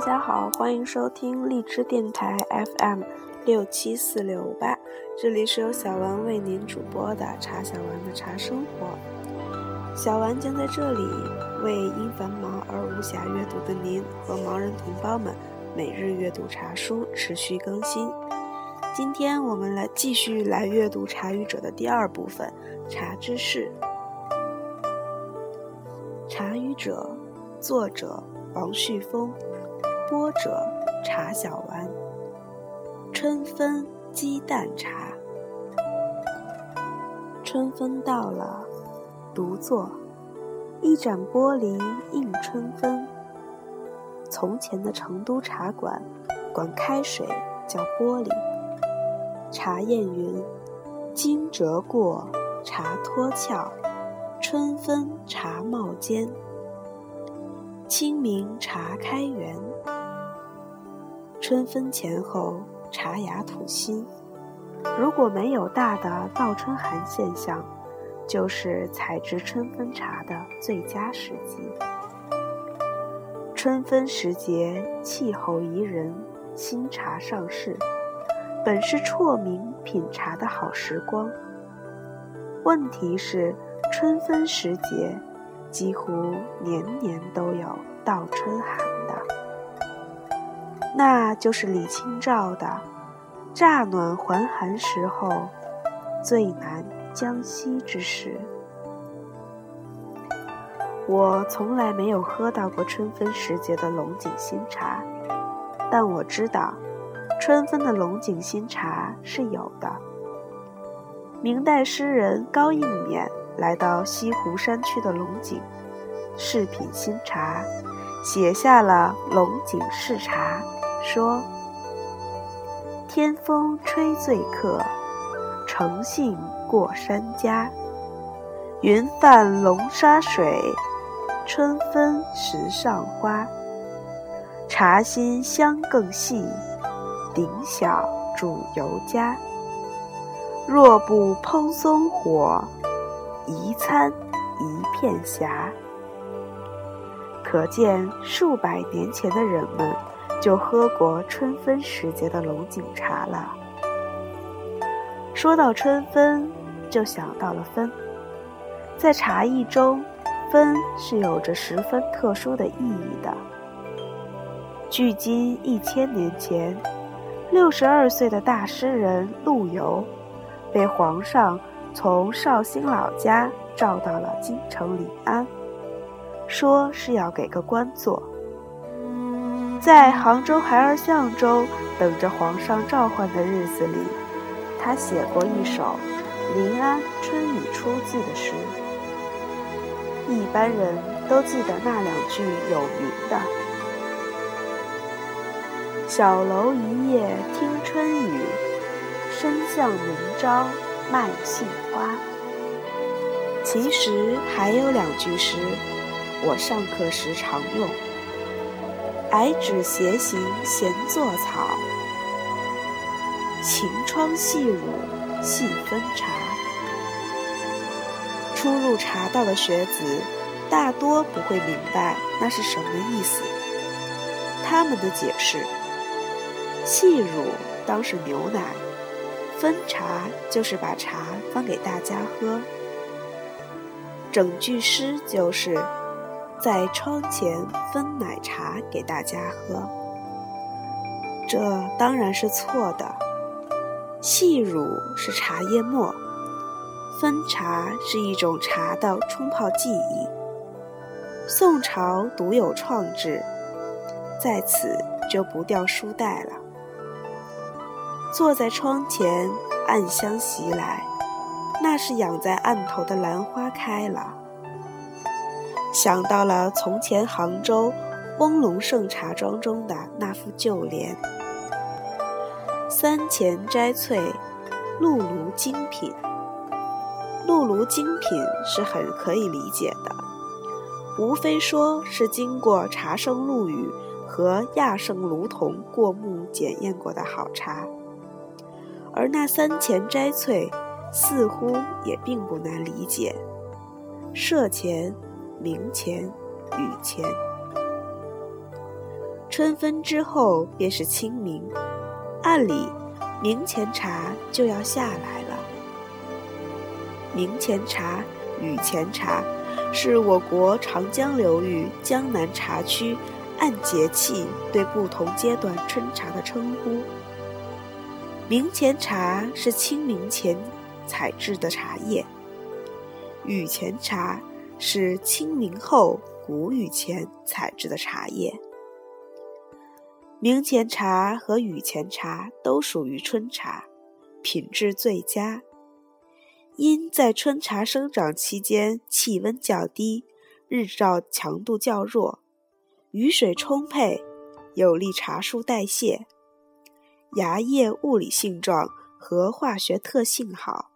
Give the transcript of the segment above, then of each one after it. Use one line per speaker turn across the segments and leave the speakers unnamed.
大家好，欢迎收听荔枝电台 FM 六七四六五八，这里是由小丸为您主播的茶小丸的茶生活。小丸将在这里为因繁忙而无暇阅读的您和盲人同胞们每日阅读茶书，持续更新。今天我们来继续来阅读《茶语者》的第二部分《茶之事》。《茶语者》，作者王旭峰，播者茶小丸。春分鸡蛋茶，春分到了，独坐，一盏玻璃映春分。从前的成都茶馆，管开水叫玻璃。茶谚云：“惊蛰过，茶脱壳；春分，茶冒尖。清明茶开园。春分前后，茶芽吐新。如果没有大的倒春寒现象，就是采制春分茶的最佳时机。春分时节，气候宜人，新茶上市。”本是辍名品茶的好时光。问题是，春分时节，几乎年年都有倒春寒的，那就是李清照的“乍暖还寒时候，最难将息之时”。我从来没有喝到过春分时节的龙井新茶，但我知道。春分的龙井新茶是有的。明代诗人高应勉来到西湖山区的龙井，试品新茶，写下了《龙井试茶》，说：“天风吹醉客，诚信过山家。云泛龙沙水，春分时上花。茶心香更细。”顶小煮油家，若不烹松火，一餐一片霞。可见数百年前的人们就喝过春分时节的龙井茶了。说到春分，就想到了分，在茶艺中，分是有着十分特殊的意义的。距今一千年前。六十二岁的大诗人陆游，被皇上从绍兴老家召到了京城临安，说是要给个官做。在杭州孩儿巷中等着皇上召唤的日子里，他写过一首《临安春雨初霁》的诗，一般人都记得那两句有名的。小楼一夜听春雨，深巷明朝卖杏花。其实还有两句诗，我上课时常用：矮纸斜行闲作草，晴窗细乳细分茶。初入茶道的学子，大多不会明白那是什么意思。他们的解释。细乳当是牛奶，分茶就是把茶分给大家喝。整句诗就是在窗前分奶茶给大家喝，这当然是错的。细乳是茶叶末，分茶是一种茶的冲泡技艺。宋朝独有创制，在此就不掉书袋了。坐在窗前，暗香袭来，那是养在案头的兰花开了。想到了从前杭州翁龙盛茶庄中的那副旧联：“三钱摘翠，露炉精品。”露炉精品是很可以理解的，无非说是经过茶圣陆羽和亚圣卢仝过目检验过的好茶。而那三钱摘翠，似乎也并不难理解：舍钱、明前、雨前。春分之后便是清明，按理明前茶就要下来了。明前茶、雨前茶是我国长江流域江南茶区按节气对不同阶段春茶的称呼。明前茶是清明前采制的茶叶，雨前茶是清明后谷雨前采制的茶叶。明前茶和雨前茶都属于春茶，品质最佳。因在春茶生长期间气温较低，日照强度较弱，雨水充沛，有利茶树代谢，芽叶物理性状和化学特性好，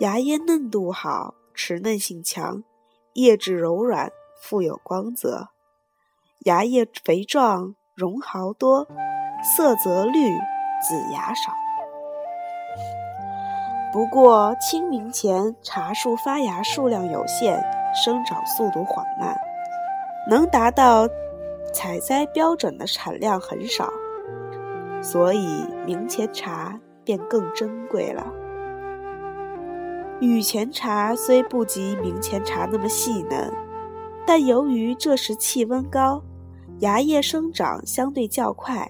芽叶嫩度好，持嫩性强，叶质柔软，富有光泽，芽叶肥壮。绒毫多，色泽绿，子芽少。不过清明前茶树发芽数量有限，生长速度缓慢，能达到采摘标准的产量很少，所以明前茶便更珍贵了。雨前茶虽不及明前茶那么细嫩，但由于这时气温高。芽叶生长相对较快，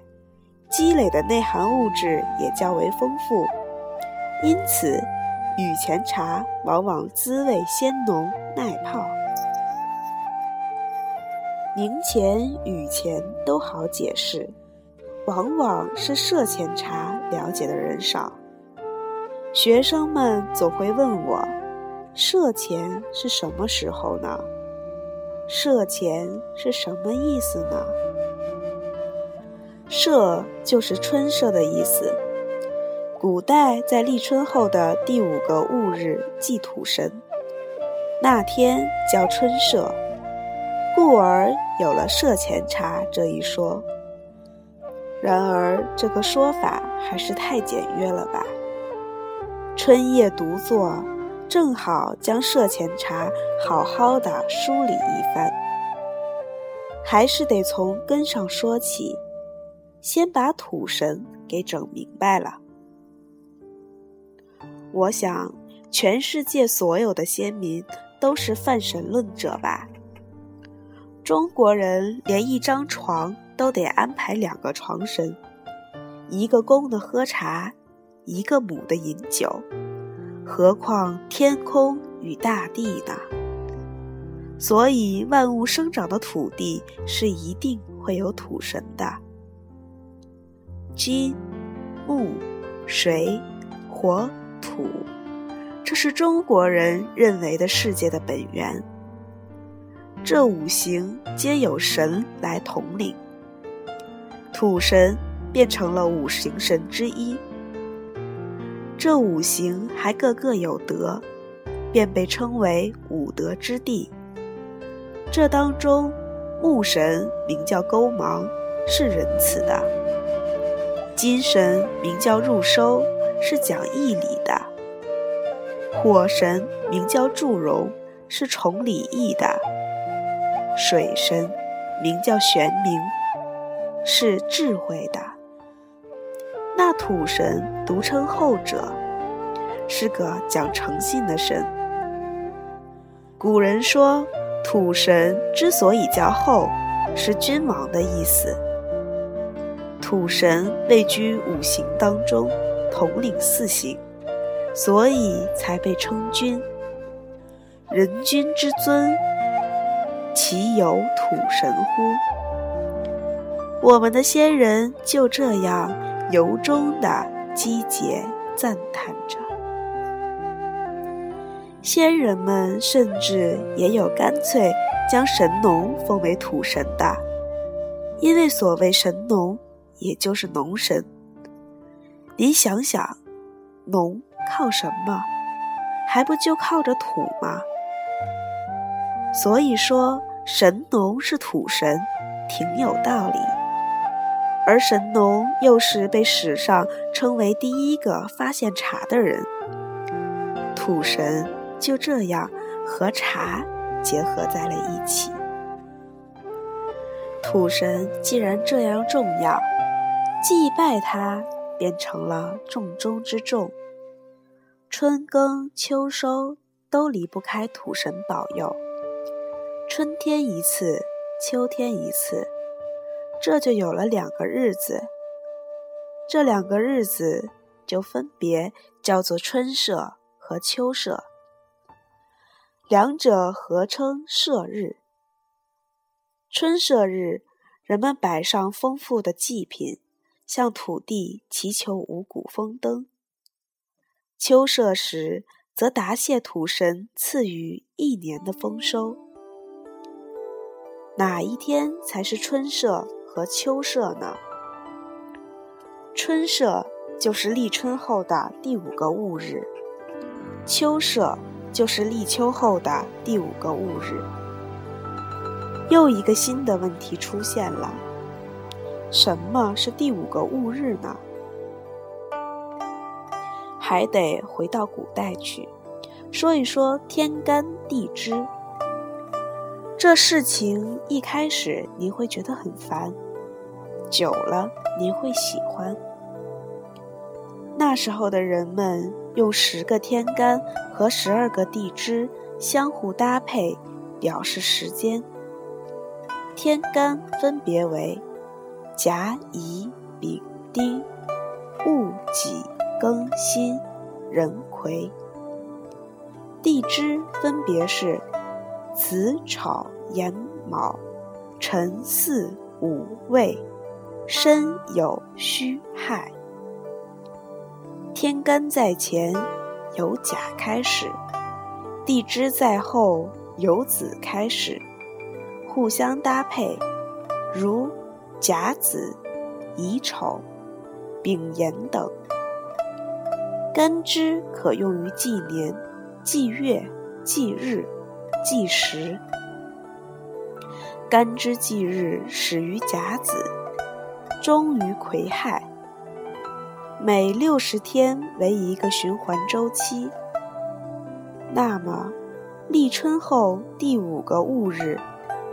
积累的内含物质也较为丰富，因此雨前茶往往滋味鲜浓耐泡。明前、雨前都好解释，往往是涉前茶了解的人少。学生们总会问我，涉前是什么时候呢？社前是什么意思呢？社就是春社的意思。古代在立春后的第五个戊日祭土神，那天叫春社，故而有了社前茶这一说。然而这个说法还是太简约了吧？春夜独坐。正好将社前茶好好的梳理一番，还是得从根上说起，先把土神给整明白了。我想，全世界所有的先民都是泛神论者吧？中国人连一张床都得安排两个床神，一个公的喝茶，一个母的饮酒。何况天空与大地呢？所以万物生长的土地是一定会有土神的。金、木、水、火、土，这是中国人认为的世界的本源。这五行皆有神来统领，土神变成了五行神之一。这五行还个个有德，便被称为五德之地。这当中，木神名叫勾芒，是仁慈的；金神名叫入收，是讲义理的；火神名叫祝融，是崇礼义的；水神名叫玄冥，是智慧的。那土神独称后者，是个讲诚信的神。古人说，土神之所以叫后，是君王的意思。土神位居五行当中，统领四行，所以才被称君。人君之尊，岂有土神乎？我们的先人就这样。由衷的击节赞叹着，先人们甚至也有干脆将神农封为土神的，因为所谓神农，也就是农神。您想想，农靠什么？还不就靠着土吗？所以说，神农是土神，挺有道理。而神农又是被史上称为第一个发现茶的人，土神就这样和茶结合在了一起。土神既然这样重要，祭拜他便成了重中之重。春耕秋收都离不开土神保佑，春天一次，秋天一次，这就有了两个日子。这两个日子就分别叫做春社和秋社，两者合称社日。春社日，人们摆上丰富的祭品，向土地祈求五谷丰登；秋社时，则答谢土神赐予一年的丰收。哪一天才是春社和秋社呢？春社就是立春后的第五个戊日，秋社就是立秋后的第五个戊日。又一个新的问题出现了：什么是第五个戊日呢？还得回到古代去，说一说天干地支。这事情一开始您会觉得很烦，久了您会喜欢。那时候的人们用十个天干和十二个地支相互搭配，表示时间。天干分别为甲、乙、丙、丁、戊、己、庚、辛、壬、癸；地支分别是子、丑、寅、卯、辰、巳、午、未、申、酉、戌、亥。天干在前，由甲开始；地支在后，由子开始。互相搭配，如甲子、乙丑、丙寅等。干支可用于纪年、纪月、纪日、纪时。干支纪日始于甲子，终于癸亥。每六十天为一个循环周期。那么，立春后第五个戊日。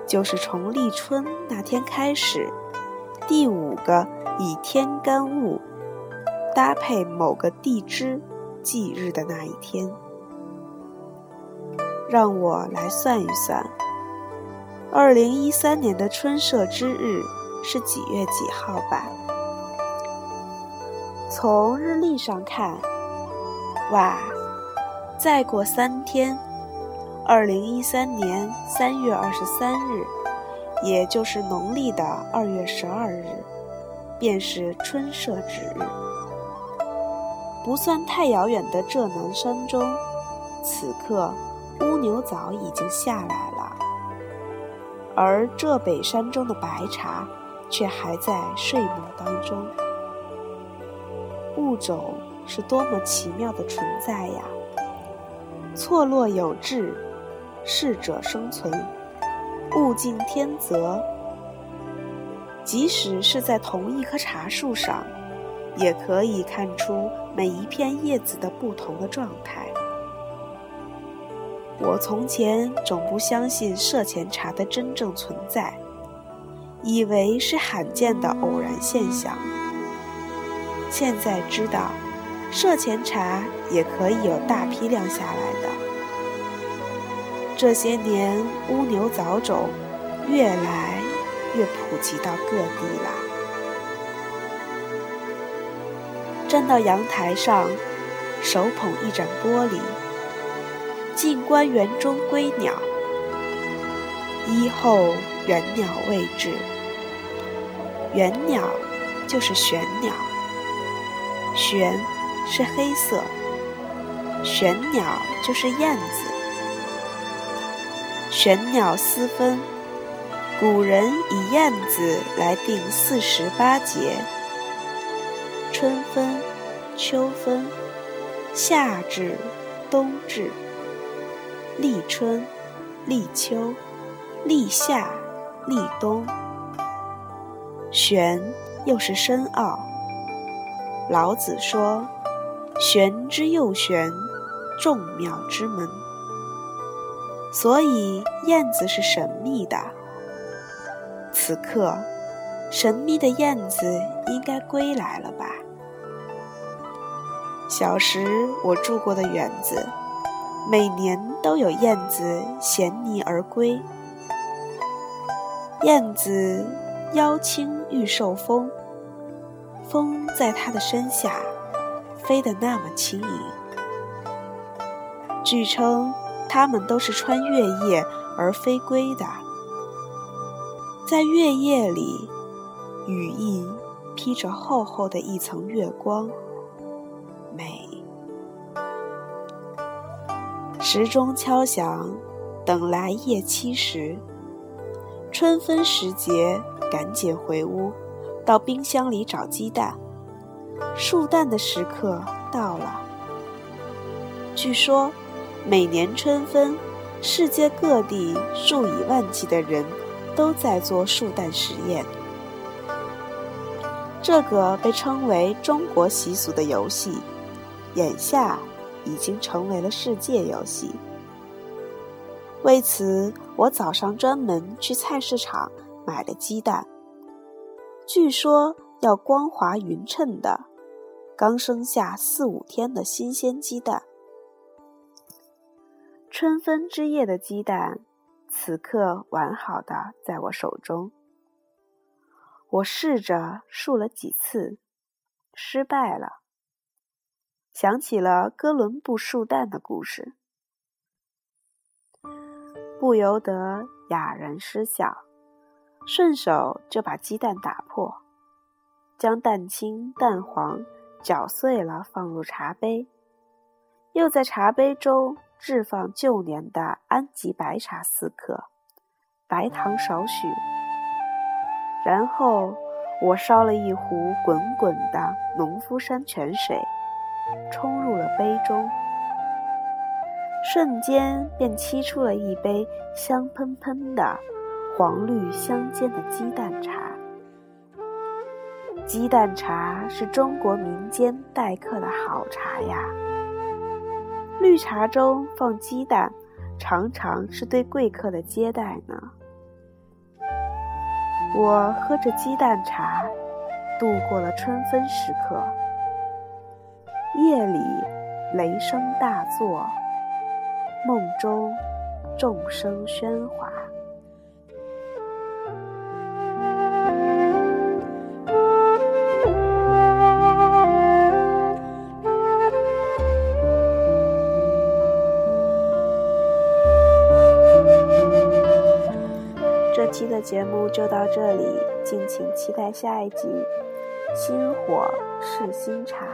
就是从立春那天开始，第五个以天干物搭配某个地支忌日的那一天。让我来算一算，二零一三年的春社之日是几月几号吧？从日历上看，哇，再过三天。二零一三年三月二十三日，也就是农历的二月十二日，便是春社之日。不算太遥远的浙南山中，此刻乌牛早已经下来了，而浙北山中的白茶却还在睡梦当中。物种是多么奇妙的存在呀！错落有致。适者生存，物竞天择。即使是在同一棵茶树上，也可以看出每一片叶子的不同的状态。我从前总不相信社前茶的真正存在，以为是罕见的偶然现象。现在知道，社前茶也可以有大批量下来的。这些年，乌牛早种越来越普及到各地啦。站到阳台上，手捧一盏玻璃，静观园中归鸟。一后园鸟未至，园鸟就是玄鸟，玄是黑色，玄鸟就是燕子。玄鸟思分，古人以燕子来定四时八节：春分、秋分、夏至、冬至、立春、立秋、立夏、立冬。玄又是深奥。老子说：“玄之又玄，众妙之门。”所以，燕子是神秘的。此刻，神秘的燕子应该归来了吧？小时我住过的园子，每年都有燕子衔泥而归。燕子腰轻欲受风，风在它的身下飞得那么轻盈。据称，它们都是穿月夜而飞归的。在月夜里，羽翼披着厚厚的一层月光。时钟敲响，等来夜七时。春分时节，赶紧回屋，到冰箱里找鸡蛋。数蛋的时刻到了。据说，每年春分，世界各地数以万计的人都在做数蛋实验。这个被称为中国习俗的游戏。眼下已经成为了世界游戏。为此，我早上专门去菜市场买了鸡蛋。据说要光滑匀称的，刚生下四五天的新鲜鸡蛋。春分之夜的鸡蛋，此刻完好的在我手中。我试着数了几次，失败了。想起了哥伦布树蛋的故事，不由得哑然失笑，顺手就把鸡蛋打破，将蛋清、蛋黄搅碎了放入茶杯，又在茶杯中置放旧年的安吉白茶四克，白糖少许，然后我烧了一壶滚滚的农夫山泉水。冲入了杯中，瞬间便沏出了一杯香喷喷的、黄绿相间的鸡蛋茶。鸡蛋茶是中国民间待客的好茶呀。绿茶中放鸡蛋，常常是对贵客的接待呢。我喝着鸡蛋茶，度过了春分时刻。夜里，雷声大作，梦中众声喧哗。这期的节目就到这里，敬请期待下一集《心火是新茶》。